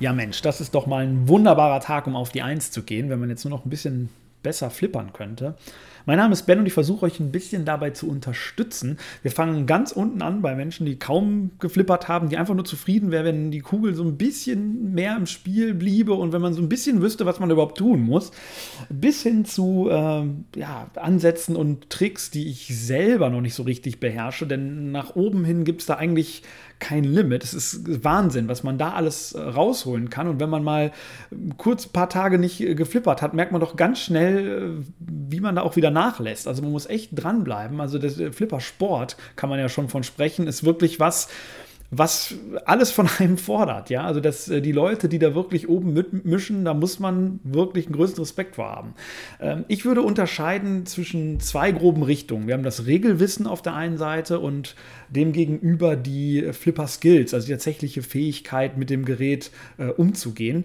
Ja, Mensch, das ist doch mal ein wunderbarer Tag, um auf die Eins zu gehen, wenn man jetzt nur noch ein bisschen besser flippern könnte. Mein Name ist Ben und ich versuche euch ein bisschen dabei zu unterstützen. Wir fangen ganz unten an bei Menschen, die kaum geflippert haben, die einfach nur zufrieden wären, wenn die Kugel so ein bisschen mehr im Spiel bliebe und wenn man so ein bisschen wüsste, was man überhaupt tun muss. Bis hin zu äh, ja, Ansätzen und Tricks, die ich selber noch nicht so richtig beherrsche, denn nach oben hin gibt es da eigentlich kein Limit. Es ist Wahnsinn, was man da alles äh, rausholen kann. Und wenn man mal kurz ein paar Tage nicht äh, geflippert hat, merkt man doch ganz schnell, äh, wie man da auch wieder nachlässt. Also man muss echt dranbleiben. Also der Flipper-Sport, kann man ja schon von sprechen, ist wirklich was, was alles von einem fordert. Ja, also dass äh, die Leute, die da wirklich oben mitmischen, da muss man wirklich einen größten Respekt vor haben. Ähm, ich würde unterscheiden zwischen zwei groben Richtungen. Wir haben das Regelwissen auf der einen Seite und demgegenüber die Flipper Skills, also die tatsächliche Fähigkeit, mit dem Gerät äh, umzugehen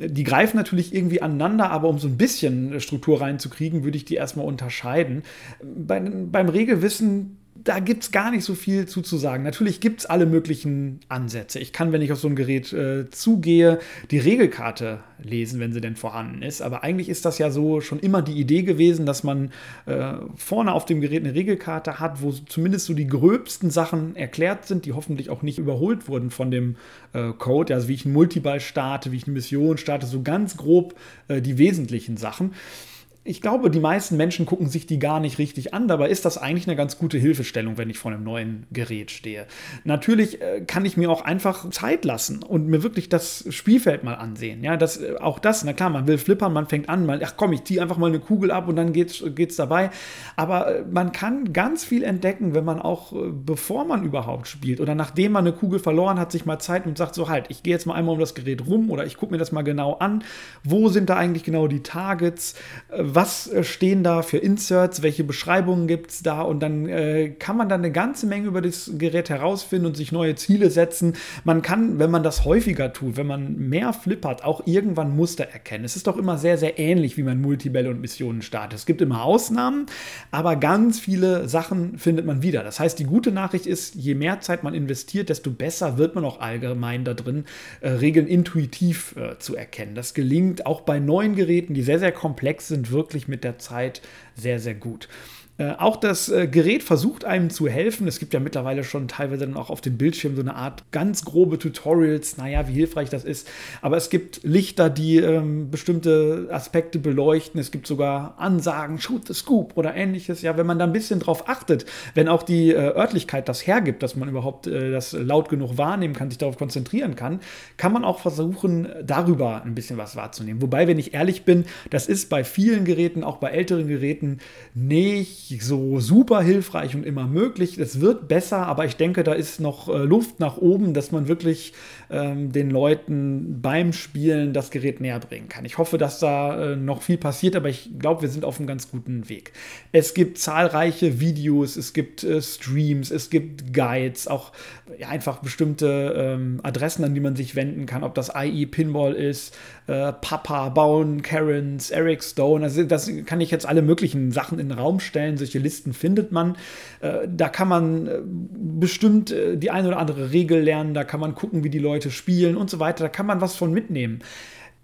die greifen natürlich irgendwie aneinander, aber um so ein bisschen Struktur reinzukriegen, würde ich die erstmal unterscheiden. Bei, beim Regelwissen da gibt es gar nicht so viel zu, zu sagen. Natürlich gibt es alle möglichen Ansätze. Ich kann, wenn ich auf so ein Gerät äh, zugehe, die Regelkarte lesen, wenn sie denn vorhanden ist. Aber eigentlich ist das ja so schon immer die Idee gewesen, dass man äh, vorne auf dem Gerät eine Regelkarte hat, wo zumindest so die gröbsten Sachen erklärt sind, die hoffentlich auch nicht überholt wurden von dem äh, Code. Also wie ich einen Multiball starte, wie ich eine Mission starte, so ganz grob äh, die wesentlichen Sachen ich glaube, die meisten Menschen gucken sich die gar nicht richtig an. Dabei ist das eigentlich eine ganz gute Hilfestellung, wenn ich vor einem neuen Gerät stehe. Natürlich äh, kann ich mir auch einfach Zeit lassen und mir wirklich das Spielfeld mal ansehen. Ja, das, äh, auch das, na klar, man will flippern, man fängt an, mal, ach komm, ich ziehe einfach mal eine Kugel ab und dann geht's, geht's dabei. Aber äh, man kann ganz viel entdecken, wenn man auch, bevor man überhaupt spielt oder nachdem man eine Kugel verloren hat, sich mal Zeit und sagt so halt, ich gehe jetzt mal einmal um das Gerät rum oder ich gucke mir das mal genau an. Wo sind da eigentlich genau die Targets? Was äh, stehen da für Inserts, welche Beschreibungen gibt es da und dann äh, kann man dann eine ganze Menge über das Gerät herausfinden und sich neue Ziele setzen. Man kann, wenn man das häufiger tut, wenn man mehr flippert, auch irgendwann Muster erkennen. Es ist doch immer sehr, sehr ähnlich, wie man Multibälle und Missionen startet. Es gibt immer Ausnahmen, aber ganz viele Sachen findet man wieder. Das heißt, die gute Nachricht ist, je mehr Zeit man investiert, desto besser wird man auch allgemein da drin, äh, Regeln intuitiv äh, zu erkennen. Das gelingt auch bei neuen Geräten, die sehr, sehr komplex sind, wirklich mit der Zeit sehr, sehr gut. Äh, auch das äh, Gerät versucht einem zu helfen. Es gibt ja mittlerweile schon teilweise dann auch auf dem Bildschirm so eine Art ganz grobe Tutorials, naja, wie hilfreich das ist. Aber es gibt Lichter, die ähm, bestimmte Aspekte beleuchten. Es gibt sogar Ansagen, shoot the scoop oder ähnliches. Ja, wenn man da ein bisschen drauf achtet, wenn auch die äh, Örtlichkeit das hergibt, dass man überhaupt äh, das laut genug wahrnehmen kann, sich darauf konzentrieren kann, kann man auch versuchen, darüber ein bisschen was wahrzunehmen. Wobei, wenn ich ehrlich bin, das ist bei vielen Geräten, auch bei älteren Geräten, nicht so super hilfreich und immer möglich. Es wird besser, aber ich denke, da ist noch äh, Luft nach oben, dass man wirklich ähm, den Leuten beim Spielen das Gerät näher bringen kann. Ich hoffe, dass da äh, noch viel passiert, aber ich glaube, wir sind auf einem ganz guten Weg. Es gibt zahlreiche Videos, es gibt äh, Streams, es gibt Guides, auch ja, einfach bestimmte ähm, Adressen, an die man sich wenden kann, ob das IE Pinball ist, äh, Papa, Bauen, Karens, Eric Stone. Also das kann ich jetzt alle möglichen Sachen in den Raum stellen. Solche Listen findet man. Äh, da kann man äh, bestimmt äh, die eine oder andere Regel lernen, da kann man gucken, wie die Leute spielen und so weiter. Da kann man was von mitnehmen.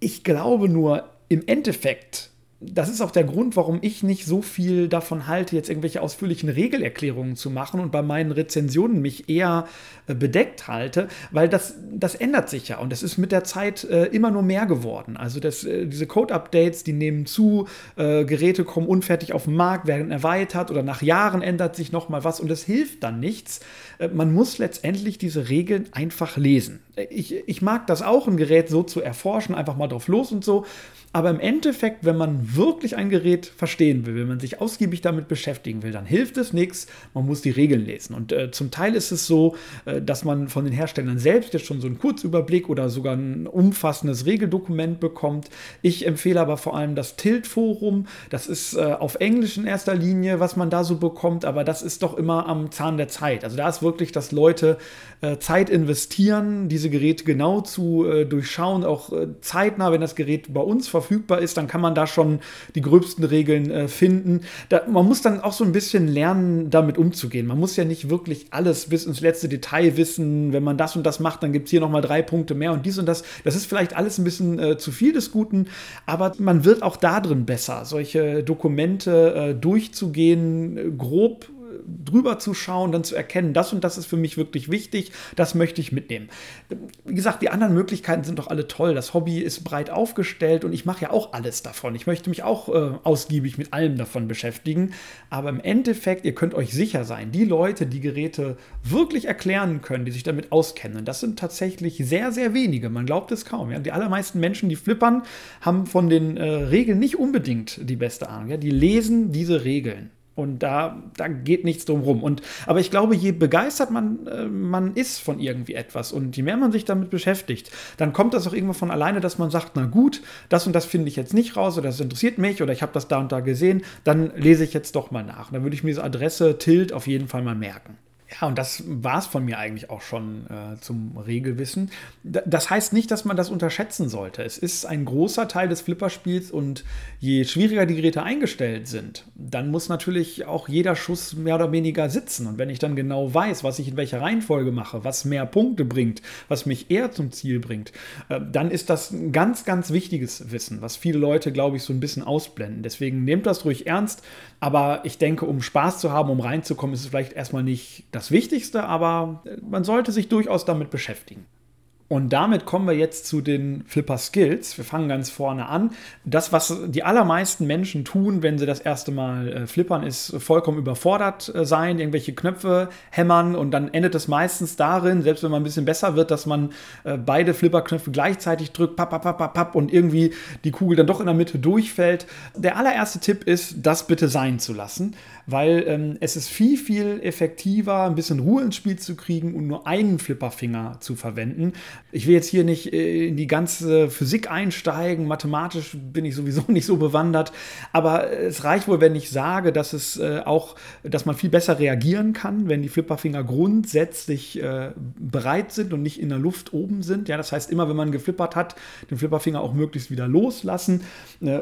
Ich glaube nur, im Endeffekt das ist auch der Grund, warum ich nicht so viel davon halte, jetzt irgendwelche ausführlichen Regelerklärungen zu machen und bei meinen Rezensionen mich eher äh, bedeckt halte, weil das, das ändert sich ja und es ist mit der Zeit äh, immer nur mehr geworden. Also das, äh, diese Code-Updates, die nehmen zu, äh, Geräte kommen unfertig auf den Markt, werden erweitert oder nach Jahren ändert sich nochmal was und es hilft dann nichts. Äh, man muss letztendlich diese Regeln einfach lesen. Äh, ich, ich mag das auch, ein Gerät so zu erforschen, einfach mal drauf los und so. Aber im Endeffekt, wenn man wirklich ein Gerät verstehen will, wenn man sich ausgiebig damit beschäftigen will, dann hilft es nichts. Man muss die Regeln lesen. Und äh, zum Teil ist es so, äh, dass man von den Herstellern selbst jetzt schon so einen Kurzüberblick oder sogar ein umfassendes Regeldokument bekommt. Ich empfehle aber vor allem das Tilt-Forum. Das ist äh, auf Englisch in erster Linie, was man da so bekommt, aber das ist doch immer am Zahn der Zeit. Also da ist wirklich, dass Leute äh, Zeit investieren, diese Geräte genau zu äh, durchschauen, auch äh, zeitnah, wenn das Gerät bei uns verfügbar ist, dann kann man da schon die gröbsten Regeln äh, finden. Da, man muss dann auch so ein bisschen lernen, damit umzugehen. Man muss ja nicht wirklich alles bis ins letzte Detail wissen. Wenn man das und das macht, dann gibt es hier nochmal drei Punkte mehr und dies und das. Das ist vielleicht alles ein bisschen äh, zu viel des Guten, aber man wird auch da drin besser, solche Dokumente äh, durchzugehen, grob drüber zu schauen, dann zu erkennen, das und das ist für mich wirklich wichtig, das möchte ich mitnehmen. Wie gesagt, die anderen Möglichkeiten sind doch alle toll. Das Hobby ist breit aufgestellt und ich mache ja auch alles davon. Ich möchte mich auch äh, ausgiebig mit allem davon beschäftigen. Aber im Endeffekt, ihr könnt euch sicher sein, die Leute, die Geräte wirklich erklären können, die sich damit auskennen, das sind tatsächlich sehr, sehr wenige. Man glaubt es kaum. Ja? Die allermeisten Menschen, die flippern, haben von den äh, Regeln nicht unbedingt die beste Ahnung. Ja? Die lesen diese Regeln. Und da, da geht nichts drum rum. Und, aber ich glaube, je begeistert man, äh, man ist von irgendwie etwas und je mehr man sich damit beschäftigt, dann kommt das auch irgendwann von alleine, dass man sagt, na gut, das und das finde ich jetzt nicht raus oder das interessiert mich oder ich habe das da und da gesehen, dann lese ich jetzt doch mal nach. Und dann würde ich mir diese Adresse Tilt auf jeden Fall mal merken. Ja, und das war es von mir eigentlich auch schon äh, zum Regelwissen. das heißt nicht, dass man das unterschätzen sollte. Es ist ein großer Teil des Flipperspiels und je schwieriger die Geräte eingestellt sind, dann muss natürlich auch jeder Schuss mehr oder weniger sitzen. Und wenn ich dann genau weiß, was ich in welcher Reihenfolge mache, was mehr Punkte bringt, was mich eher zum Ziel bringt, äh, dann ist das ein ganz, ganz wichtiges Wissen, was viele Leute, glaube ich, so ein bisschen ausblenden. Deswegen nehmt das ruhig ernst. Aber ich denke, um Spaß zu haben, um reinzukommen, ist es vielleicht erstmal nicht das Wichtigste, aber man sollte sich durchaus damit beschäftigen. Und damit kommen wir jetzt zu den Flipper Skills. Wir fangen ganz vorne an. Das, was die allermeisten Menschen tun, wenn sie das erste Mal äh, flippern, ist vollkommen überfordert äh, sein, irgendwelche Knöpfe hämmern und dann endet es meistens darin, selbst wenn man ein bisschen besser wird, dass man äh, beide Flipperknöpfe gleichzeitig drückt, papp, papp, papp, papp, und irgendwie die Kugel dann doch in der Mitte durchfällt. Der allererste Tipp ist, das bitte sein zu lassen, weil ähm, es ist viel, viel effektiver, ein bisschen Ruhe ins Spiel zu kriegen und nur einen Flipperfinger zu verwenden. Ich will jetzt hier nicht äh, in die ganze Physik einsteigen, mathematisch bin ich sowieso nicht so bewandert, aber es reicht wohl, wenn ich sage, dass es äh, auch, dass man viel besser reagieren kann, wenn die Flipperfinger grundsätzlich äh, bereit sind und nicht in der Luft oben sind. Ja, das heißt, immer wenn man geflippert hat, den Flipperfinger auch möglichst wieder loslassen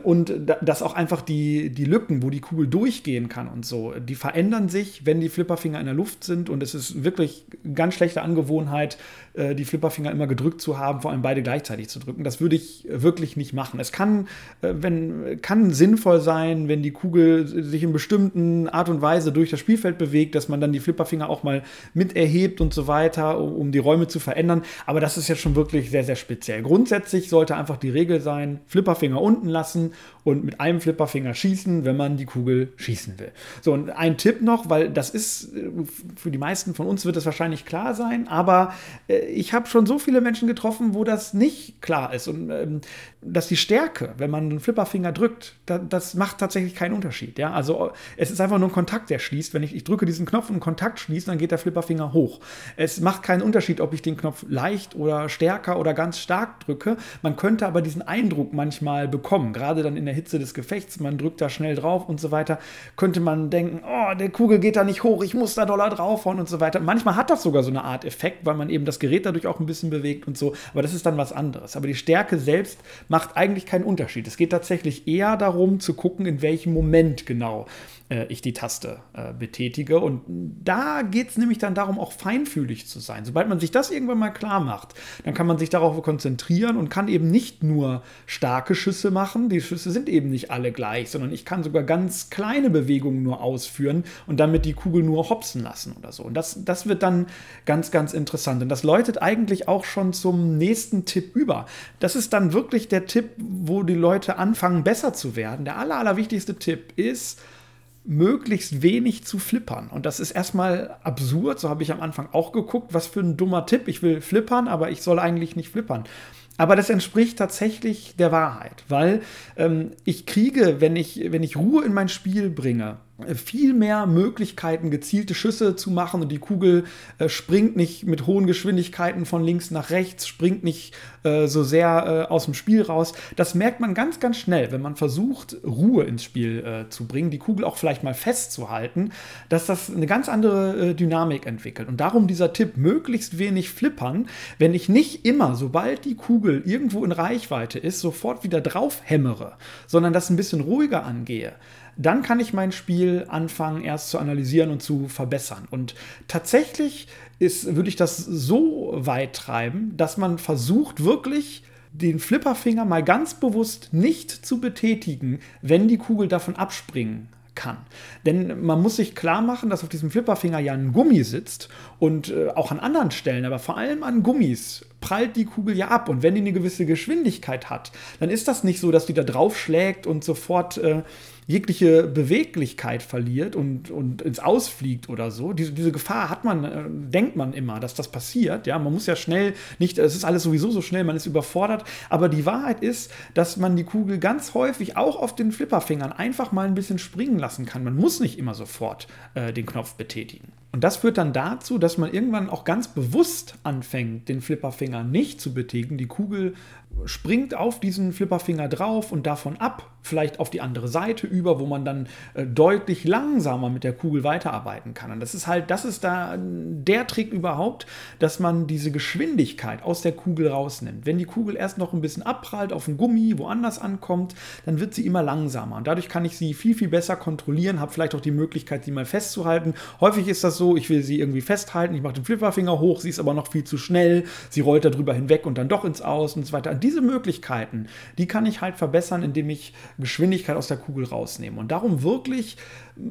und dass auch einfach die, die Lücken, wo die Kugel durchgehen kann und so, die verändern sich, wenn die Flipperfinger in der Luft sind und es ist wirklich eine ganz schlechte Angewohnheit, die Flipperfinger immer gedrückt zu haben, vor allem beide gleichzeitig zu drücken. Das würde ich wirklich nicht machen. Es kann, äh, wenn, kann sinnvoll sein, wenn die Kugel sich in bestimmten Art und Weise durch das Spielfeld bewegt, dass man dann die Flipperfinger auch mal mit erhebt und so weiter, um die Räume zu verändern. Aber das ist jetzt schon wirklich sehr, sehr speziell. Grundsätzlich sollte einfach die Regel sein, Flipperfinger unten lassen und mit einem Flipperfinger schießen, wenn man die Kugel schießen will. So, und ein Tipp noch, weil das ist, äh, für die meisten von uns wird es wahrscheinlich klar sein, aber äh, ich habe schon so viele Menschen getroffen, wo das nicht klar ist. Und ähm, dass die Stärke, wenn man einen Flipperfinger drückt, da, das macht tatsächlich keinen Unterschied. Ja? Also es ist einfach nur ein Kontakt, der schließt. Wenn ich, ich drücke diesen Knopf und Kontakt schließt, dann geht der Flipperfinger hoch. Es macht keinen Unterschied, ob ich den Knopf leicht oder stärker oder ganz stark drücke. Man könnte aber diesen Eindruck manchmal bekommen, gerade dann in der Hitze des Gefechts, man drückt da schnell drauf und so weiter, könnte man denken, oh, der Kugel geht da nicht hoch, ich muss da doller draufhauen und so weiter. Manchmal hat das sogar so eine Art Effekt, weil man eben das Gerät dadurch auch ein bisschen bewegt und so, aber das ist dann was anderes. Aber die Stärke selbst macht eigentlich keinen Unterschied. Es geht tatsächlich eher darum zu gucken, in welchem Moment genau äh, ich die Taste äh, betätige. Und da geht es nämlich dann darum, auch feinfühlig zu sein. Sobald man sich das irgendwann mal klar macht, dann kann man sich darauf konzentrieren und kann eben nicht nur starke Schüsse machen. Die Schüsse sind eben nicht alle gleich, sondern ich kann sogar ganz kleine Bewegungen nur ausführen und damit die Kugel nur hopsen lassen oder so. Und das, das wird dann ganz, ganz interessant. Und das läutet eigentlich auch schon zum nächsten Tipp über. Das ist dann wirklich der Tipp, wo die Leute anfangen, besser zu werden. Der aller, allerwichtigste Tipp ist, möglichst wenig zu flippern. Und das ist erstmal absurd, so habe ich am Anfang auch geguckt, was für ein dummer Tipp. Ich will flippern, aber ich soll eigentlich nicht flippern. Aber das entspricht tatsächlich der Wahrheit, weil ähm, ich kriege, wenn ich, wenn ich Ruhe in mein Spiel bringe, viel mehr Möglichkeiten, gezielte Schüsse zu machen und die Kugel äh, springt nicht mit hohen Geschwindigkeiten von links nach rechts, springt nicht äh, so sehr äh, aus dem Spiel raus. Das merkt man ganz, ganz schnell, wenn man versucht, Ruhe ins Spiel äh, zu bringen, die Kugel auch vielleicht mal festzuhalten, dass das eine ganz andere äh, Dynamik entwickelt. Und darum dieser Tipp, möglichst wenig flippern, wenn ich nicht immer, sobald die Kugel irgendwo in Reichweite ist, sofort wieder drauf hämmere, sondern das ein bisschen ruhiger angehe dann kann ich mein Spiel anfangen erst zu analysieren und zu verbessern. Und tatsächlich ist, würde ich das so weit treiben, dass man versucht wirklich den Flipperfinger mal ganz bewusst nicht zu betätigen, wenn die Kugel davon abspringen kann. Denn man muss sich klar machen, dass auf diesem Flipperfinger ja ein Gummi sitzt und äh, auch an anderen Stellen, aber vor allem an Gummis prallt die Kugel ja ab. Und wenn die eine gewisse Geschwindigkeit hat, dann ist das nicht so, dass die da drauf schlägt und sofort äh, jegliche Beweglichkeit verliert und, und ins Ausfliegt oder so. Diese, diese Gefahr hat man, äh, denkt man immer, dass das passiert. Ja, man muss ja schnell nicht, es ist alles sowieso so schnell, man ist überfordert. Aber die Wahrheit ist, dass man die Kugel ganz häufig auch auf den Flipperfingern einfach mal ein bisschen springen lassen kann. Man muss nicht immer sofort äh, den Knopf betätigen. Und das führt dann dazu, dass man irgendwann auch ganz bewusst anfängt, den Flipperfinger nicht zu betätigen. Die Kugel springt auf diesen Flipperfinger drauf und davon ab, vielleicht auf die andere Seite über, wo man dann äh, deutlich langsamer mit der Kugel weiterarbeiten kann. Und das ist halt, das ist da der Trick überhaupt, dass man diese Geschwindigkeit aus der Kugel rausnimmt. Wenn die Kugel erst noch ein bisschen abprallt auf dem Gummi, woanders ankommt, dann wird sie immer langsamer. Und dadurch kann ich sie viel, viel besser kontrollieren, habe vielleicht auch die Möglichkeit, sie mal festzuhalten. Häufig ist das so, ich will sie irgendwie festhalten, ich mache den Flipperfinger hoch, sie ist aber noch viel zu schnell, sie rollt darüber hinweg und dann doch ins Aus und so weiter diese Möglichkeiten, die kann ich halt verbessern, indem ich Geschwindigkeit aus der Kugel rausnehme. Und darum wirklich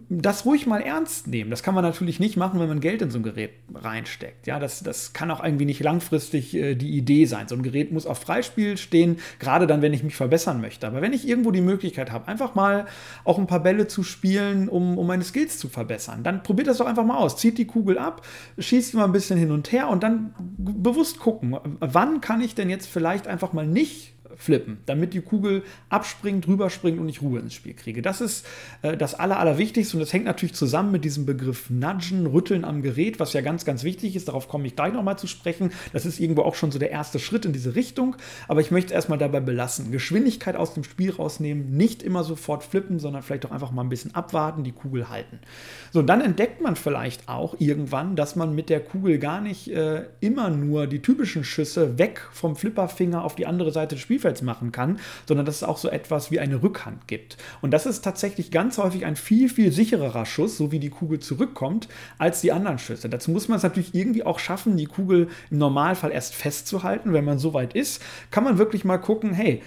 das ruhig mal ernst nehmen. Das kann man natürlich nicht machen, wenn man Geld in so ein Gerät reinsteckt. Ja, das, das kann auch irgendwie nicht langfristig äh, die Idee sein. So ein Gerät muss auf Freispiel stehen, gerade dann, wenn ich mich verbessern möchte. Aber wenn ich irgendwo die Möglichkeit habe, einfach mal auch ein paar Bälle zu spielen, um, um meine Skills zu verbessern, dann probiert das doch einfach mal aus. Zieht die Kugel ab, schießt mal ein bisschen hin und her und dann bewusst gucken, wann kann ich denn jetzt vielleicht einfach mal nicht flippen, damit die Kugel abspringt, rüberspringt und ich Ruhe ins Spiel kriege. Das ist äh, das Aller, Allerwichtigste und das hängt natürlich zusammen mit diesem Begriff Nudgen, Rütteln am Gerät, was ja ganz, ganz wichtig ist. Darauf komme ich gleich nochmal zu sprechen. Das ist irgendwo auch schon so der erste Schritt in diese Richtung, aber ich möchte es erstmal dabei belassen. Geschwindigkeit aus dem Spiel rausnehmen, nicht immer sofort flippen, sondern vielleicht auch einfach mal ein bisschen abwarten, die Kugel halten. So, und dann entdeckt man vielleicht auch irgendwann, dass man mit der Kugel gar nicht äh, immer nur die typischen Schüsse weg vom Flipperfinger auf die andere Seite des Spielfelds Spielfelds machen kann, sondern dass es auch so etwas wie eine Rückhand gibt. Und das ist tatsächlich ganz häufig ein viel, viel sichererer Schuss, so wie die Kugel zurückkommt, als die anderen Schüsse. Dazu muss man es natürlich irgendwie auch schaffen, die Kugel im Normalfall erst festzuhalten. Wenn man so weit ist, kann man wirklich mal gucken, hey,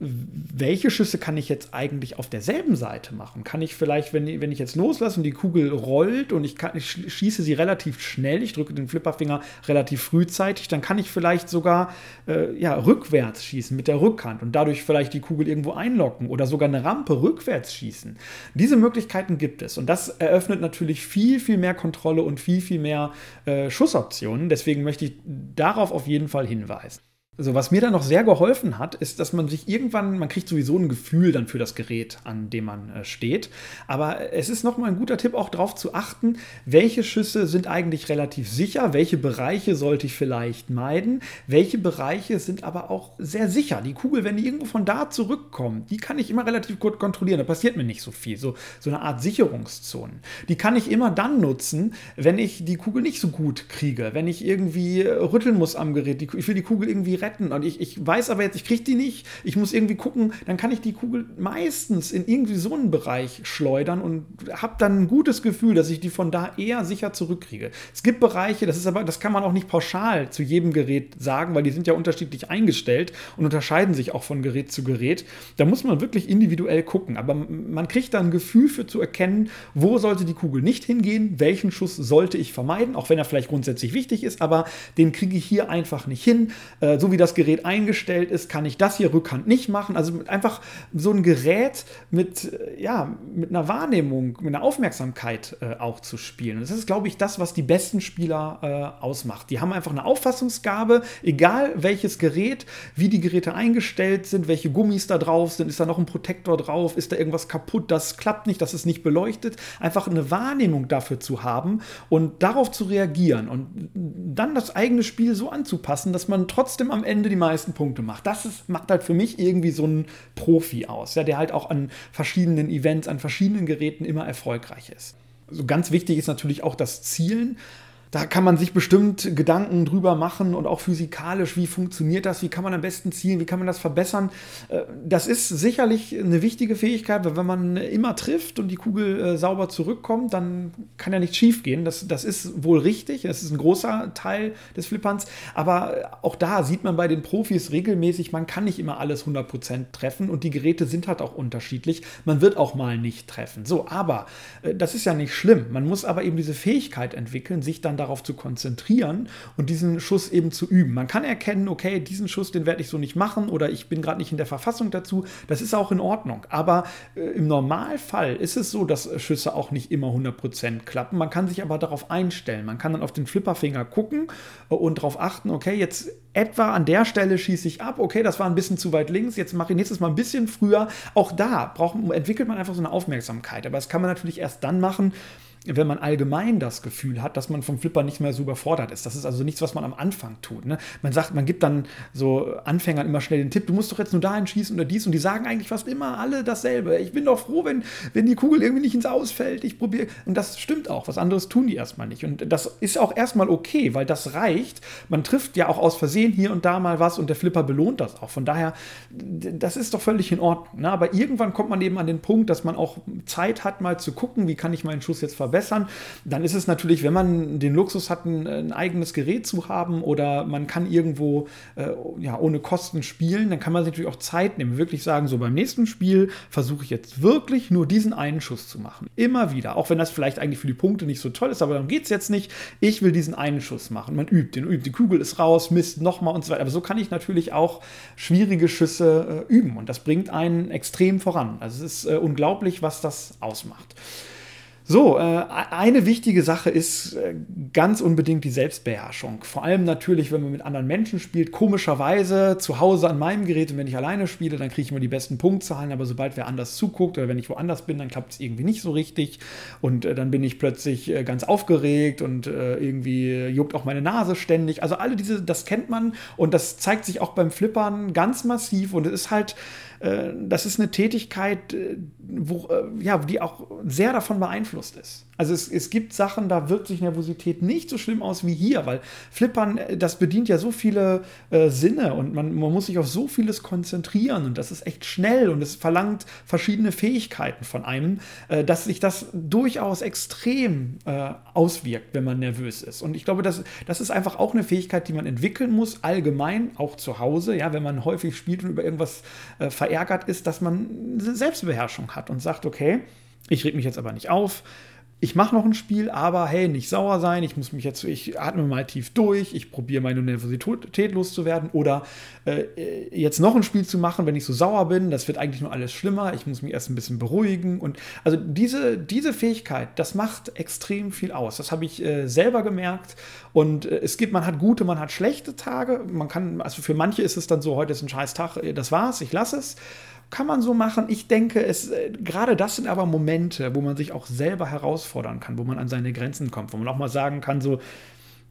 welche Schüsse kann ich jetzt eigentlich auf derselben Seite machen? Kann ich vielleicht, wenn, wenn ich jetzt loslasse und die Kugel rollt und ich, kann, ich schieße sie relativ schnell, ich drücke den Flipperfinger relativ frühzeitig, dann kann ich vielleicht sogar äh, ja, rückwärts schießen mit der Rückhand und dadurch vielleicht die Kugel irgendwo einlocken oder sogar eine Rampe rückwärts schießen. Diese Möglichkeiten gibt es und das eröffnet natürlich viel, viel mehr Kontrolle und viel, viel mehr äh, Schussoptionen. Deswegen möchte ich darauf auf jeden Fall hinweisen. Also was mir dann noch sehr geholfen hat, ist, dass man sich irgendwann, man kriegt sowieso ein Gefühl dann für das Gerät, an dem man äh, steht. Aber es ist nochmal ein guter Tipp, auch darauf zu achten, welche Schüsse sind eigentlich relativ sicher, welche Bereiche sollte ich vielleicht meiden, welche Bereiche sind aber auch sehr sicher. Die Kugel, wenn die irgendwo von da zurückkommt, die kann ich immer relativ gut kontrollieren. Da passiert mir nicht so viel. So, so eine Art Sicherungszonen. Die kann ich immer dann nutzen, wenn ich die Kugel nicht so gut kriege, wenn ich irgendwie rütteln muss am Gerät. Ich will die Kugel irgendwie retten retten und ich, ich weiß aber jetzt, ich kriege die nicht, ich muss irgendwie gucken, dann kann ich die Kugel meistens in irgendwie so einen Bereich schleudern und habe dann ein gutes Gefühl, dass ich die von da eher sicher zurückkriege. Es gibt Bereiche, das ist aber, das kann man auch nicht pauschal zu jedem Gerät sagen, weil die sind ja unterschiedlich eingestellt und unterscheiden sich auch von Gerät zu Gerät. Da muss man wirklich individuell gucken, aber man kriegt da ein Gefühl für zu erkennen, wo sollte die Kugel nicht hingehen, welchen Schuss sollte ich vermeiden, auch wenn er vielleicht grundsätzlich wichtig ist, aber den kriege ich hier einfach nicht hin. Äh, so wie das Gerät eingestellt ist, kann ich das hier Rückhand nicht machen. Also einfach so ein Gerät mit, ja, mit einer Wahrnehmung, mit einer Aufmerksamkeit äh, auch zu spielen. Und das ist, glaube ich, das, was die besten Spieler äh, ausmacht. Die haben einfach eine Auffassungsgabe, egal welches Gerät, wie die Geräte eingestellt sind, welche Gummis da drauf sind, ist da noch ein Protektor drauf, ist da irgendwas kaputt, das klappt nicht, das ist nicht beleuchtet. Einfach eine Wahrnehmung dafür zu haben und darauf zu reagieren und dann das eigene Spiel so anzupassen, dass man trotzdem am Ende die meisten Punkte macht. Das ist, macht halt für mich irgendwie so ein Profi aus, ja, der halt auch an verschiedenen Events, an verschiedenen Geräten immer erfolgreich ist. So ganz wichtig ist natürlich auch das Zielen. Da kann man sich bestimmt Gedanken drüber machen und auch physikalisch, wie funktioniert das, wie kann man am besten zielen, wie kann man das verbessern. Äh, das ist sicherlich eine wichtige Fähigkeit, weil wenn man immer trifft und die Kugel äh, sauber zurückkommt, dann kann ja nichts schief gehen. Das, das ist wohl richtig, das ist ein großer Teil des Flipperns, aber auch da sieht man bei den Profis regelmäßig, man kann nicht immer alles 100% treffen und die Geräte sind halt auch unterschiedlich. Man wird auch mal nicht treffen. So, aber äh, das ist ja nicht schlimm. Man muss aber eben diese Fähigkeit entwickeln, sich dann darauf zu konzentrieren und diesen Schuss eben zu üben. Man kann erkennen, okay, diesen Schuss, den werde ich so nicht machen oder ich bin gerade nicht in der Verfassung dazu. Das ist auch in Ordnung. Aber äh, im Normalfall ist es so, dass Schüsse auch nicht immer 100% klappen. Man kann sich aber darauf einstellen. Man kann dann auf den Flipperfinger gucken äh, und darauf achten, okay, jetzt etwa an der Stelle schieße ich ab, okay, das war ein bisschen zu weit links, jetzt mache ich nächstes Mal ein bisschen früher. Auch da braucht, entwickelt man einfach so eine Aufmerksamkeit. Aber das kann man natürlich erst dann machen, wenn man allgemein das Gefühl hat, dass man vom Flipper nicht mehr so überfordert ist. Das ist also nichts, was man am Anfang tut. Ne? Man sagt, man gibt dann so Anfängern immer schnell den Tipp, du musst doch jetzt nur dahin schießen oder dies und die sagen eigentlich fast immer alle dasselbe. Ich bin doch froh, wenn, wenn die Kugel irgendwie nicht ins Ausfällt. Ich probiere. Und das stimmt auch. Was anderes tun die erstmal nicht. Und das ist auch erstmal okay, weil das reicht. Man trifft ja auch aus Versehen hier und da mal was und der Flipper belohnt das auch. Von daher, das ist doch völlig in Ordnung. Ne? Aber irgendwann kommt man eben an den Punkt, dass man auch Zeit hat, mal zu gucken, wie kann ich meinen Schuss jetzt verbessern verbessern. Dann ist es natürlich, wenn man den Luxus hat, ein, ein eigenes Gerät zu haben oder man kann irgendwo äh, ja, ohne Kosten spielen, dann kann man sich natürlich auch Zeit nehmen. Wirklich sagen, so beim nächsten Spiel versuche ich jetzt wirklich nur diesen einen Schuss zu machen. Immer wieder. Auch wenn das vielleicht eigentlich für die Punkte nicht so toll ist, aber darum geht es jetzt nicht. Ich will diesen einen Schuss machen. Man übt den, übt. Die Kugel ist raus, misst nochmal und so weiter. Aber so kann ich natürlich auch schwierige Schüsse äh, üben und das bringt einen extrem voran. Also es ist äh, unglaublich, was das ausmacht. So, äh, eine wichtige Sache ist äh, ganz unbedingt die Selbstbeherrschung. Vor allem natürlich, wenn man mit anderen Menschen spielt. Komischerweise zu Hause an meinem Gerät und wenn ich alleine spiele, dann kriege ich immer die besten Punktzahlen. Aber sobald wer anders zuguckt oder wenn ich woanders bin, dann klappt es irgendwie nicht so richtig. Und äh, dann bin ich plötzlich äh, ganz aufgeregt und äh, irgendwie juckt auch meine Nase ständig. Also alle diese, das kennt man und das zeigt sich auch beim Flippern ganz massiv. Und es ist halt das ist eine Tätigkeit, äh, wo, äh, ja, die auch sehr davon beeinflusst ist. Also es, es gibt Sachen, da wirkt sich Nervosität nicht so schlimm aus wie hier, weil Flippern, das bedient ja so viele äh, Sinne und man, man muss sich auf so vieles konzentrieren und das ist echt schnell und es verlangt verschiedene Fähigkeiten von einem, äh, dass sich das durchaus extrem äh, auswirkt, wenn man nervös ist. Und ich glaube, das, das ist einfach auch eine Fähigkeit, die man entwickeln muss, allgemein, auch zu Hause, ja, wenn man häufig spielt und über irgendwas verärgert ist, dass man Selbstbeherrschung hat und sagt, okay, ich reg mich jetzt aber nicht auf, ich mache noch ein Spiel, aber hey, nicht sauer sein, ich muss mich jetzt, ich atme mal tief durch, ich probiere meine Nervosität loszuwerden. Oder äh, jetzt noch ein Spiel zu machen, wenn ich so sauer bin, das wird eigentlich nur alles schlimmer, ich muss mich erst ein bisschen beruhigen. Und also diese, diese Fähigkeit, das macht extrem viel aus. Das habe ich äh, selber gemerkt. Und äh, es gibt, man hat gute, man hat schlechte Tage, man kann, also für manche ist es dann so, heute ist ein scheiß Tag, äh, das war's, ich lasse es kann man so machen. Ich denke, es, äh, gerade das sind aber Momente, wo man sich auch selber herausfordern kann, wo man an seine Grenzen kommt, wo man auch mal sagen kann, so,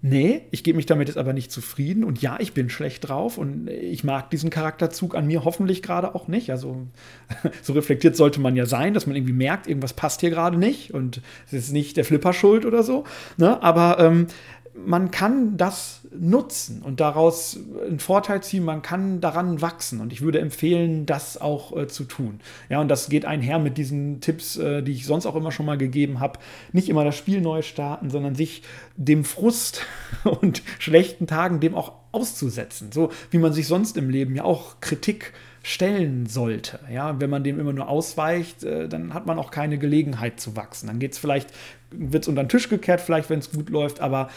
nee, ich gebe mich damit jetzt aber nicht zufrieden und ja, ich bin schlecht drauf und ich mag diesen Charakterzug an mir hoffentlich gerade auch nicht. Also so reflektiert sollte man ja sein, dass man irgendwie merkt, irgendwas passt hier gerade nicht und es ist nicht der Flipper schuld oder so. Ne? Aber ähm, man kann das nutzen und daraus einen Vorteil ziehen, man kann daran wachsen und ich würde empfehlen, das auch äh, zu tun. Ja, und das geht einher mit diesen Tipps, äh, die ich sonst auch immer schon mal gegeben habe. Nicht immer das Spiel neu starten, sondern sich dem Frust und schlechten Tagen dem auch auszusetzen. So wie man sich sonst im Leben ja auch Kritik stellen sollte. Ja, wenn man dem immer nur ausweicht, äh, dann hat man auch keine Gelegenheit zu wachsen. Dann geht es vielleicht, wird es unter den Tisch gekehrt, vielleicht, wenn es gut läuft, aber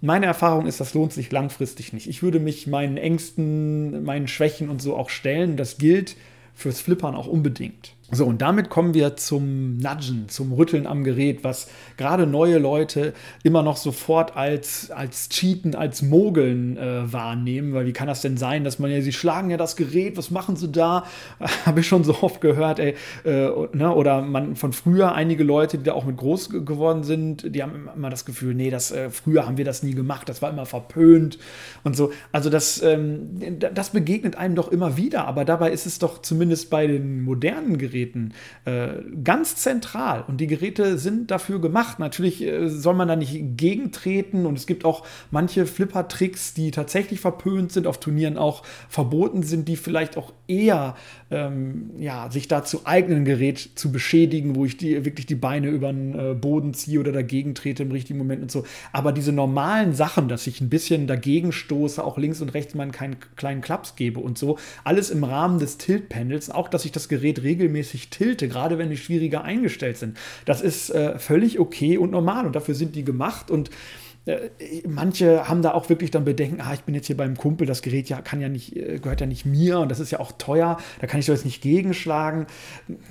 Meine Erfahrung ist, das lohnt sich langfristig nicht. Ich würde mich meinen Ängsten, meinen Schwächen und so auch stellen. Das gilt fürs Flippern auch unbedingt. So, und damit kommen wir zum Nudgen, zum Rütteln am Gerät, was gerade neue Leute immer noch sofort als, als Cheaten, als Mogeln äh, wahrnehmen, weil wie kann das denn sein, dass man ja, sie schlagen ja das Gerät, was machen sie da? Habe ich schon so oft gehört, ey, äh, ne? oder man von früher, einige Leute, die da auch mit groß geworden sind, die haben immer das Gefühl, nee, das, äh, früher haben wir das nie gemacht, das war immer verpönt und so. Also das, ähm, das begegnet einem doch immer wieder, aber dabei ist es doch zumindest bei den modernen Geräten, Geräten äh, ganz zentral. Und die Geräte sind dafür gemacht. Natürlich äh, soll man da nicht gegentreten und es gibt auch manche Flipper-Tricks, die tatsächlich verpönt sind, auf Turnieren auch verboten sind, die vielleicht auch eher ähm, ja, sich dazu eignen, Gerät zu beschädigen, wo ich die, wirklich die Beine über den äh, Boden ziehe oder dagegen trete im richtigen Moment und so. Aber diese normalen Sachen, dass ich ein bisschen dagegen stoße, auch links und rechts mal keinen kleinen Klaps gebe und so, alles im Rahmen des Tilt-Pendels, auch dass ich das Gerät regelmäßig tilte, gerade wenn die schwieriger eingestellt sind, das ist äh, völlig okay und normal und dafür sind die gemacht und manche haben da auch wirklich dann Bedenken, ah, ich bin jetzt hier beim Kumpel, das Gerät ja kann ja nicht, äh, gehört ja nicht mir und das ist ja auch teuer, da kann ich doch jetzt nicht gegenschlagen.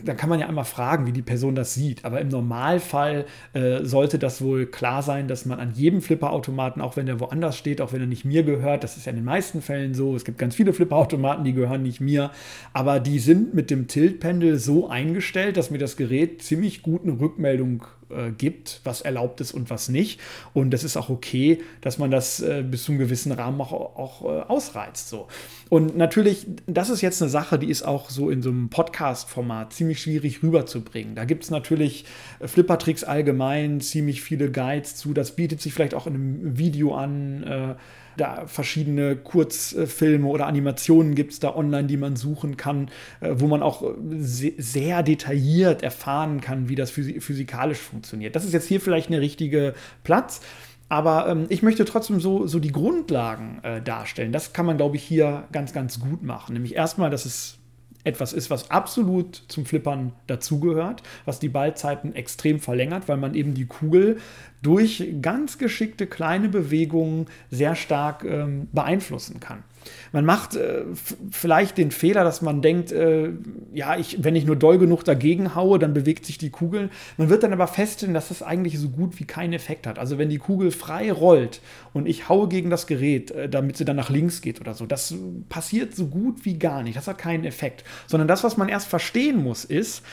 Da kann man ja einmal fragen, wie die Person das sieht. Aber im Normalfall äh, sollte das wohl klar sein, dass man an jedem Flipperautomaten, auch wenn der woanders steht, auch wenn er nicht mir gehört, das ist ja in den meisten Fällen so, es gibt ganz viele Flipperautomaten, die gehören nicht mir, aber die sind mit dem Tilt-Pendel so eingestellt, dass mir das Gerät ziemlich gut eine Rückmeldung äh, gibt, was erlaubt ist und was nicht. Und das ist auch okay, dass man das äh, bis zu einem gewissen Rahmen auch, auch äh, ausreizt. So. Und natürlich, das ist jetzt eine Sache, die ist auch so in so einem Podcast-Format ziemlich schwierig rüberzubringen. Da gibt es natürlich äh, Flippertricks allgemein, ziemlich viele Guides zu. Das bietet sich vielleicht auch in einem Video an äh, da verschiedene Kurzfilme oder Animationen gibt es da online, die man suchen kann, äh, wo man auch sehr detailliert erfahren kann, wie das physikalisch funktioniert. Das ist jetzt hier vielleicht eine richtige Platz. Aber ähm, ich möchte trotzdem so, so die Grundlagen äh, darstellen. Das kann man, glaube ich, hier ganz, ganz gut machen. Nämlich erstmal, dass es etwas ist, was absolut zum Flippern dazugehört, was die Ballzeiten extrem verlängert, weil man eben die Kugel durch ganz geschickte kleine Bewegungen sehr stark ähm, beeinflussen kann. Man macht äh, vielleicht den Fehler, dass man denkt, äh, ja, ich, wenn ich nur doll genug dagegen haue, dann bewegt sich die Kugel. Man wird dann aber feststellen, dass das eigentlich so gut wie keinen Effekt hat. Also wenn die Kugel frei rollt und ich haue gegen das Gerät, äh, damit sie dann nach links geht oder so, das passiert so gut wie gar nicht. Das hat keinen Effekt. Sondern das, was man erst verstehen muss, ist,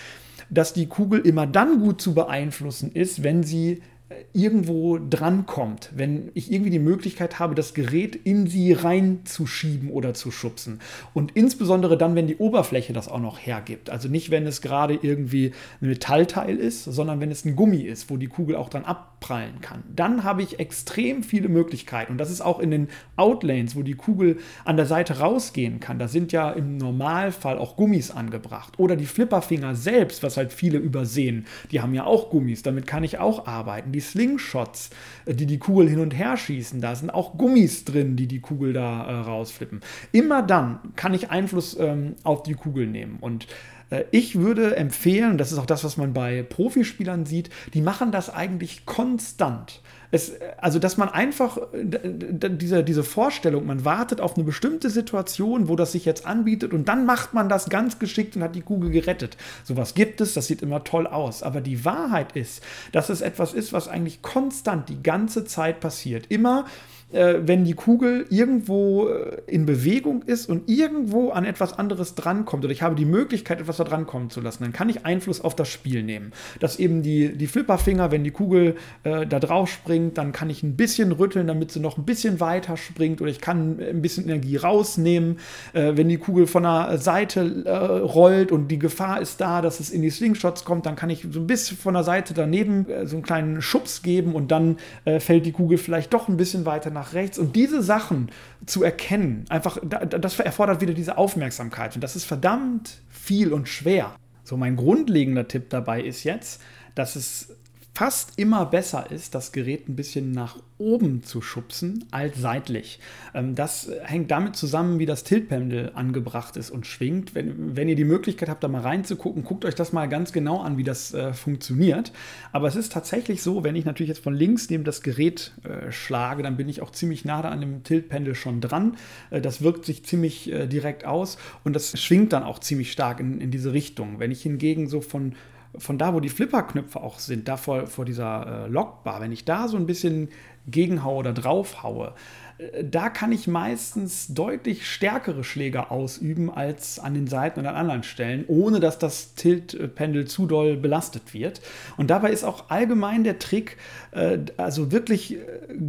dass die Kugel immer dann gut zu beeinflussen ist, wenn sie irgendwo drankommt, wenn ich irgendwie die Möglichkeit habe, das Gerät in sie reinzuschieben oder zu schubsen. Und insbesondere dann, wenn die Oberfläche das auch noch hergibt. Also nicht, wenn es gerade irgendwie ein Metallteil ist, sondern wenn es ein Gummi ist, wo die Kugel auch dann abprallen kann. Dann habe ich extrem viele Möglichkeiten. Und das ist auch in den Outlanes, wo die Kugel an der Seite rausgehen kann. Da sind ja im Normalfall auch Gummis angebracht. Oder die Flipperfinger selbst, was halt viele übersehen, die haben ja auch Gummis. Damit kann ich auch arbeiten die Slingshots, äh, die die Kugel hin und her schießen. Da sind auch Gummis drin, die die Kugel da äh, rausflippen. Immer dann kann ich Einfluss ähm, auf die Kugel nehmen. Und äh, ich würde empfehlen, das ist auch das, was man bei Profispielern sieht, die machen das eigentlich konstant. Es, also, dass man einfach diese, diese Vorstellung, man wartet auf eine bestimmte Situation, wo das sich jetzt anbietet und dann macht man das ganz geschickt und hat die Kugel gerettet. Sowas gibt es, das sieht immer toll aus. Aber die Wahrheit ist, dass es etwas ist, was eigentlich konstant die ganze Zeit passiert. Immer äh, wenn die Kugel irgendwo äh, in Bewegung ist und irgendwo an etwas anderes drankommt oder ich habe die Möglichkeit, etwas da drankommen zu lassen, dann kann ich Einfluss auf das Spiel nehmen. Dass eben die, die Flipperfinger, wenn die Kugel äh, da drauf springt, dann kann ich ein bisschen rütteln, damit sie noch ein bisschen weiter springt oder ich kann ein bisschen Energie rausnehmen. Äh, wenn die Kugel von der Seite äh, rollt und die Gefahr ist da, dass es in die Slingshots kommt, dann kann ich so ein bisschen von der Seite daneben äh, so einen kleinen Schubs geben und dann fällt die Kugel vielleicht doch ein bisschen weiter nach rechts. Und diese Sachen zu erkennen, einfach, das erfordert wieder diese Aufmerksamkeit. Und das ist verdammt viel und schwer. So, mein grundlegender Tipp dabei ist jetzt, dass es fast immer besser ist, das Gerät ein bisschen nach oben zu schubsen als seitlich. Ähm, das hängt damit zusammen, wie das Tiltpendel angebracht ist und schwingt. Wenn, wenn ihr die Möglichkeit habt, da mal reinzugucken, guckt euch das mal ganz genau an, wie das äh, funktioniert. Aber es ist tatsächlich so, wenn ich natürlich jetzt von links neben das Gerät äh, schlage, dann bin ich auch ziemlich nah an dem Tiltpendel schon dran. Äh, das wirkt sich ziemlich äh, direkt aus und das schwingt dann auch ziemlich stark in, in diese Richtung. Wenn ich hingegen so von von da, wo die Flipperknöpfe auch sind, da vor, vor dieser äh, Lockbar, wenn ich da so ein bisschen gegenhaue oder draufhaue, äh, da kann ich meistens deutlich stärkere Schläge ausüben als an den Seiten und an anderen Stellen, ohne dass das Tiltpendel zu doll belastet wird. Und dabei ist auch allgemein der Trick, äh, also wirklich äh,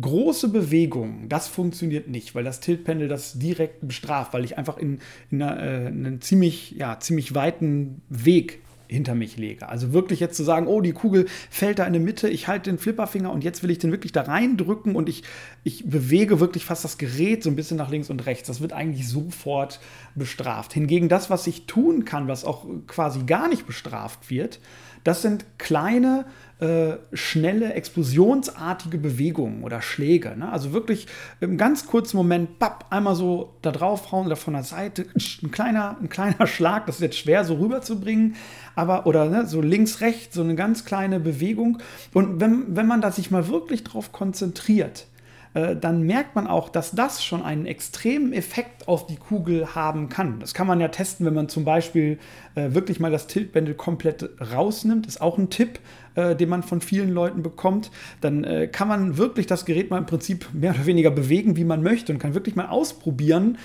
große Bewegungen, das funktioniert nicht, weil das Tiltpendel das direkt bestraft, weil ich einfach in, in einer, einen ziemlich, ja, ziemlich weiten Weg hinter mich lege. Also wirklich jetzt zu sagen, oh, die Kugel fällt da in der Mitte, ich halte den Flipperfinger und jetzt will ich den wirklich da reindrücken und ich, ich bewege wirklich fast das Gerät so ein bisschen nach links und rechts. Das wird eigentlich sofort bestraft. Hingegen das, was ich tun kann, was auch quasi gar nicht bestraft wird, das sind kleine äh, schnelle, explosionsartige Bewegungen oder Schläge. Ne? Also wirklich im ganz kurzen Moment, papp, einmal so da draufhauen oder von der Seite, ein kleiner, ein kleiner Schlag, das ist jetzt schwer so rüberzubringen, aber oder ne, so links, rechts, so eine ganz kleine Bewegung. Und wenn, wenn man da sich mal wirklich drauf konzentriert, dann merkt man auch, dass das schon einen extremen Effekt auf die Kugel haben kann. Das kann man ja testen, wenn man zum Beispiel äh, wirklich mal das Tiltbändel komplett rausnimmt. Ist auch ein Tipp, äh, den man von vielen Leuten bekommt. Dann äh, kann man wirklich das Gerät mal im Prinzip mehr oder weniger bewegen, wie man möchte und kann wirklich mal ausprobieren,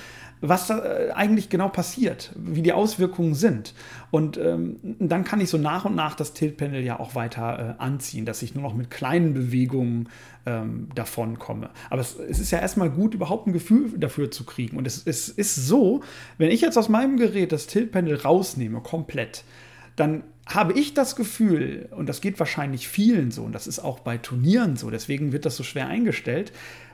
was äh, eigentlich genau passiert, wie die Auswirkungen sind. Und ähm, dann kann ich so nach und nach das Tiltpendel ja auch weiter äh, anziehen, dass ich nur noch mit kleinen Bewegungen ähm, davon komme. Aber es, es, ist ja erstmal gut, überhaupt ein Gefühl dafür zu kriegen. Und es, es ist so, wenn ich jetzt aus meinem Gerät das Tiltpendel rausnehme, komplett, dann habe ich das Gefühl, und das geht wahrscheinlich vielen so, und das ist auch bei Turnieren so, deswegen wird das so schwer eingestellt,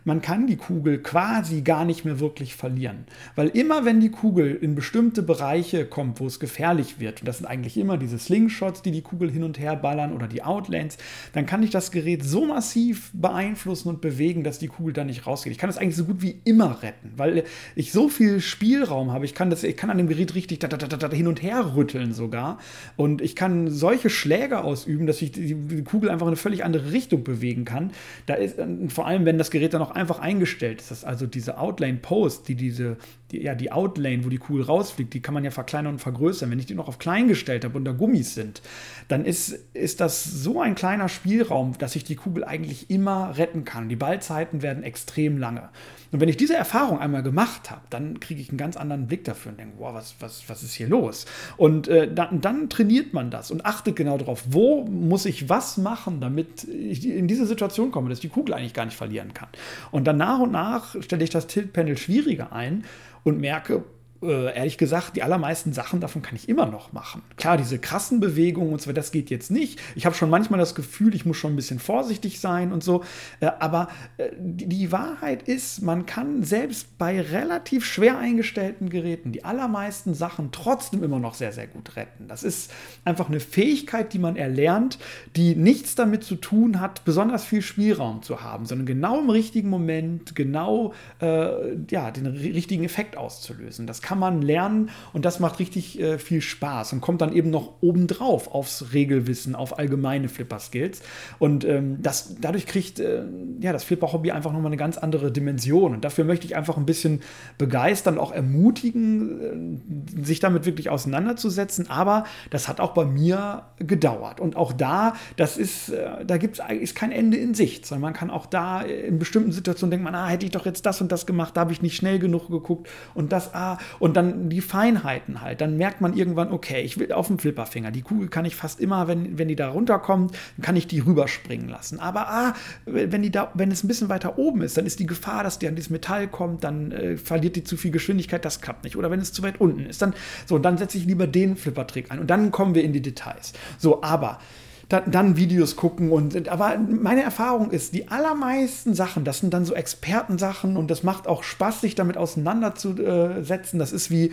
man kann die Kugel quasi gar nicht mehr wirklich verlieren. Weil immer wenn die Kugel in bestimmte Bereiche kommt, wo es gefährlich wird, und das sind eigentlich immer diese Slingshots, die die Kugel hin und her ballern oder die Outlanes, dann kann ich das Gerät so massiv beeinflussen und bewegen, dass die Kugel da nicht rausgeht. Ich kann das eigentlich so gut wie immer retten, weil ich so viel Spielraum habe. Ich kann, das, ich kann an dem Gerät richtig da, da, da, hin und her rütteln sogar. Und ich kann solche Schläge ausüben, dass ich die, die Kugel einfach in eine völlig andere Richtung bewegen kann. Da ist, vor allem, wenn das Gerät dann auch einfach eingestellt ist. Das also diese Outlane Post, die diese, die, ja, die Outlane, wo die Kugel rausfliegt, die kann man ja verkleinern und vergrößern. Wenn ich die noch auf klein gestellt habe und da Gummis sind, dann ist, ist das so ein kleiner Spielraum, dass ich die Kugel eigentlich immer retten kann. Die Ballzeiten werden extrem lange. Und wenn ich diese Erfahrung einmal gemacht habe, dann kriege ich einen ganz anderen Blick dafür und denke, wow, was, was, was ist hier los? Und äh, dann, dann trainiert man das und achtet genau darauf, wo muss ich was machen, damit ich in diese Situation komme, dass ich die Kugel eigentlich gar nicht verlieren kann. Und dann nach und nach stelle ich das Tilt-Panel schwieriger ein und merke, äh, ehrlich gesagt, die allermeisten Sachen davon kann ich immer noch machen. Klar, diese krassen Bewegungen und so, das geht jetzt nicht. Ich habe schon manchmal das Gefühl, ich muss schon ein bisschen vorsichtig sein und so. Äh, aber äh, die, die, Wahrheit ist, man kann selbst bei relativ schwer eingestellten Geräten die allermeisten Sachen trotzdem immer noch sehr, sehr gut retten. Das ist einfach eine Fähigkeit, die man erlernt, die nichts damit zu tun hat, besonders viel Spielraum zu haben, sondern genau im richtigen Moment, genau äh, ja, den richtigen Effekt auszulösen. Das kann man lernen und das macht richtig äh, viel Spaß und kommt dann eben noch obendrauf aufs Regelwissen, auf allgemeine Flipper-Skills. Und ähm, das, dadurch kriegt äh, ja, das Flipper-Hobby einfach nochmal eine ganz andere Dimension. Und dafür möchte ich einfach ein bisschen begeistern, auch ermutigen, äh, sich damit wirklich auseinanderzusetzen. Aber das hat auch bei mir gedauert. Und auch da, das ist, äh, da gibt es kein Ende in Sicht, sondern man kann auch da in bestimmten Situationen denken, man, ah, hätte ich doch jetzt das und das gemacht, da habe ich nicht schnell genug geguckt und das, ah, und dann die Feinheiten halt. Dann merkt man irgendwann, okay, ich will auf dem Flipperfinger. Die Kugel kann ich fast immer, wenn, wenn die da runterkommt, kann ich die rüberspringen lassen. Aber ah, wenn, die da, wenn es ein bisschen weiter oben ist, dann ist die Gefahr, dass die an dieses Metall kommt, dann äh, verliert die zu viel Geschwindigkeit, das klappt nicht. Oder wenn es zu weit unten ist, dann so, dann setze ich lieber den Flippertrick ein. Und dann kommen wir in die Details. So, aber dann, dann, Videos gucken und aber meine Erfahrung ist, die allermeisten Sachen, das sind dann so Expertensachen und das macht auch Spaß, sich damit auseinanderzusetzen. Das ist wie,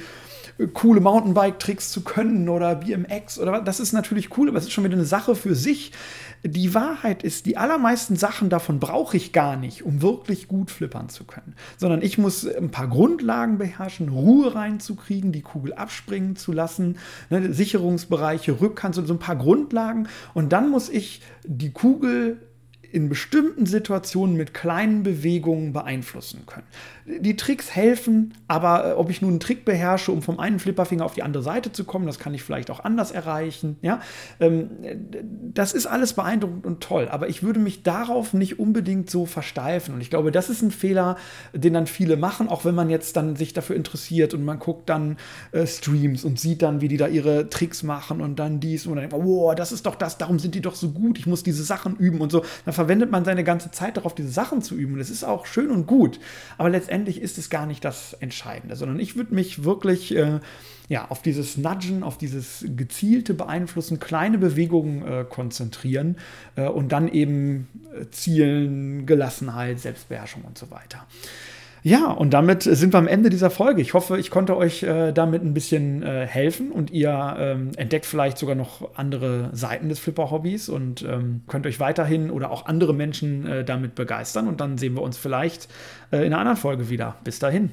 coole Mountainbike-Tricks zu können oder BMX oder was. Das ist natürlich cool, aber es ist schon wieder eine Sache für sich. Die Wahrheit ist, die allermeisten Sachen davon brauche ich gar nicht, um wirklich gut flippern zu können. Sondern ich muss ein paar Grundlagen beherrschen, Ruhe reinzukriegen, die Kugel abspringen zu lassen, ne, Sicherungsbereiche, Rückkant, so ein paar Grundlagen. Und dann muss ich die Kugel in bestimmten Situationen mit kleinen Bewegungen beeinflussen können. Die Tricks helfen, aber äh, ob ich nun einen Trick beherrsche, um vom einen Flipperfinger auf die andere Seite zu kommen, das kann ich vielleicht auch anders erreichen. Ja? Ähm, das ist alles beeindruckend und toll, aber ich würde mich darauf nicht unbedingt so versteifen. Und ich glaube, das ist ein Fehler, den dann viele machen, auch wenn man jetzt dann sich dafür interessiert und man guckt dann äh, Streams und sieht dann, wie die da ihre Tricks machen und dann dies und dann denkt wow, das ist doch das, darum sind die doch so gut, ich muss diese Sachen üben und so. Dann verwendet man seine ganze Zeit darauf, diese Sachen zu üben. Und das ist auch schön und gut. Aber letztendlich ist es gar nicht das Entscheidende, sondern ich würde mich wirklich äh, ja, auf dieses Nudgen, auf dieses gezielte Beeinflussen, kleine Bewegungen äh, konzentrieren äh, und dann eben äh, Zielen, Gelassenheit, Selbstbeherrschung und so weiter. Ja, und damit sind wir am Ende dieser Folge. Ich hoffe, ich konnte euch äh, damit ein bisschen äh, helfen und ihr ähm, entdeckt vielleicht sogar noch andere Seiten des Flipper-Hobbys und ähm, könnt euch weiterhin oder auch andere Menschen äh, damit begeistern. Und dann sehen wir uns vielleicht äh, in einer anderen Folge wieder. Bis dahin.